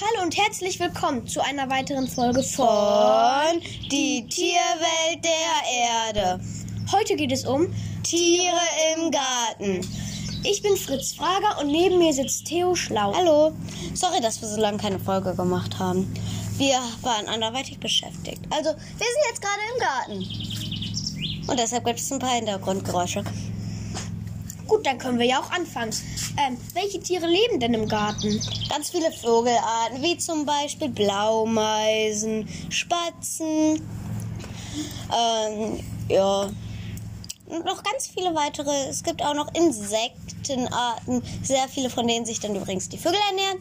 Hallo und herzlich willkommen zu einer weiteren Folge von Die Tierwelt der Erde. Heute geht es um Tiere im Garten. Ich bin Fritz Frager und neben mir sitzt Theo Schlau. Hallo. Sorry, dass wir so lange keine Folge gemacht haben. Wir waren anderweitig beschäftigt. Also, wir sind jetzt gerade im Garten. Und deshalb gibt es ein paar Hintergrundgeräusche. Dann können wir ja auch anfangen. Ähm, welche Tiere leben denn im Garten? Ganz viele Vogelarten, wie zum Beispiel Blaumeisen, Spatzen, ähm, ja, und noch ganz viele weitere. Es gibt auch noch Insektenarten, sehr viele von denen sich dann übrigens die Vögel ernähren.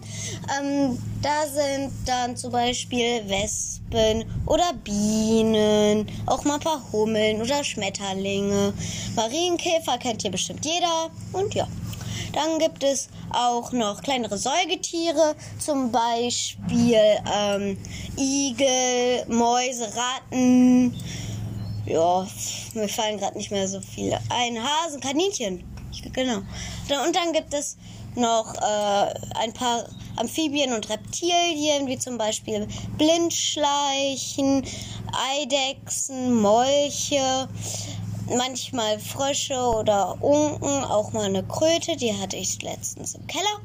Ähm, da sind dann zum Beispiel Wespen oder Bienen, auch mal ein paar Hummeln oder Schmetterlinge. Marienkäfer kennt hier bestimmt jeder. Und ja. Dann gibt es auch noch kleinere Säugetiere, zum Beispiel ähm, Igel, Mäuse, Ratten. Ja, mir fallen gerade nicht mehr so viele ein. Hasen, Kaninchen. Genau. Und dann gibt es noch äh, ein paar Amphibien und Reptilien, wie zum Beispiel Blindschleichen, Eidechsen, Molche, manchmal Frösche oder Unken, auch mal eine Kröte, die hatte ich letztens im Keller.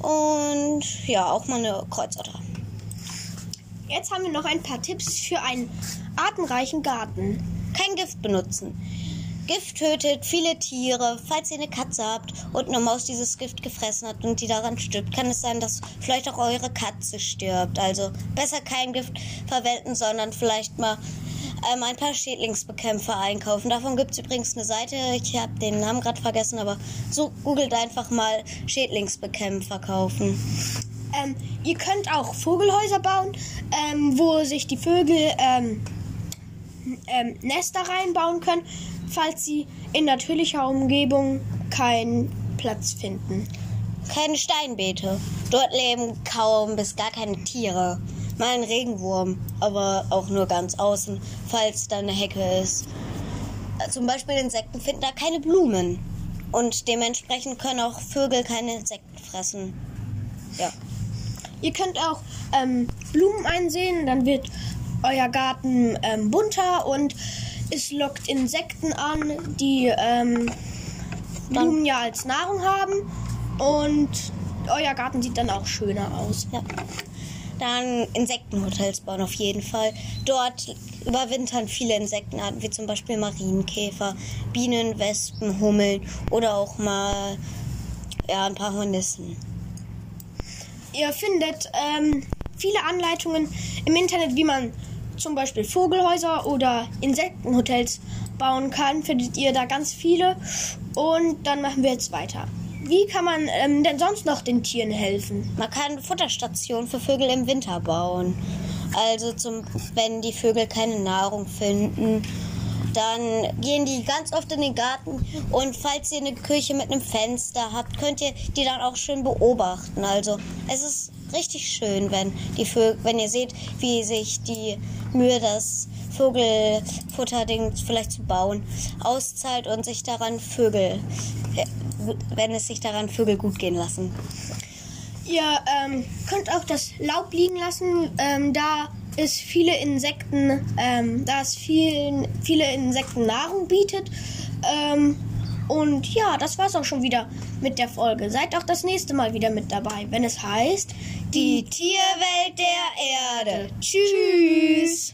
Und ja, auch mal eine Kreuzotter. Jetzt haben wir noch ein paar Tipps für einen artenreichen Garten. Kein Gift benutzen. Gift tötet viele Tiere. Falls ihr eine Katze habt und eine Maus dieses Gift gefressen hat und die daran stirbt, kann es sein, dass vielleicht auch eure Katze stirbt. Also besser kein Gift verwenden, sondern vielleicht mal ähm, ein paar Schädlingsbekämpfer einkaufen. Davon gibt es übrigens eine Seite. Ich habe den Namen gerade vergessen, aber so googelt einfach mal Schädlingsbekämpfer kaufen. Ähm, ihr könnt auch Vogelhäuser bauen, ähm, wo sich die Vögel ähm, Nester reinbauen können, falls sie in natürlicher Umgebung keinen Platz finden. Keine Steinbeete. Dort leben kaum bis gar keine Tiere. Mal ein Regenwurm, aber auch nur ganz außen, falls da eine Hecke ist. Zum Beispiel Insekten finden da keine Blumen. Und dementsprechend können auch Vögel keine Insekten fressen. Ja. Ihr könnt auch ähm, Blumen einsehen, dann wird euer Garten ähm, bunter und es lockt Insekten an, die ähm, Blumen ja als Nahrung haben und euer Garten sieht dann auch schöner aus. Ja. Dann Insektenhotels bauen auf jeden Fall. Dort überwintern viele Insektenarten, wie zum Beispiel Marienkäfer, Bienen, Wespen, Hummeln oder auch mal ja, ein paar Hornissen. Ihr findet ähm, viele Anleitungen im Internet, wie man zum Beispiel Vogelhäuser oder Insektenhotels bauen kann. Findet ihr da ganz viele. Und dann machen wir jetzt weiter. Wie kann man ähm, denn sonst noch den Tieren helfen? Man kann Futterstationen für Vögel im Winter bauen. Also zum, wenn die Vögel keine Nahrung finden, dann gehen die ganz oft in den Garten und falls ihr eine Küche mit einem Fenster habt, könnt ihr die dann auch schön beobachten. Also es ist richtig schön, wenn die Vögel, wenn ihr seht, wie sich die Mühe, das Vogelfutterding vielleicht zu bauen, auszahlt und sich daran Vögel, wenn es sich daran Vögel gut gehen lassen. Ihr ähm, könnt auch das Laub liegen lassen, ähm, da es viele Insekten, ähm, da es vielen, viele Insekten Nahrung bietet. Ähm, und ja, das war's auch schon wieder mit der Folge. Seid auch das nächste Mal wieder mit dabei, wenn es heißt Die Tierwelt der Erde. Tschüss.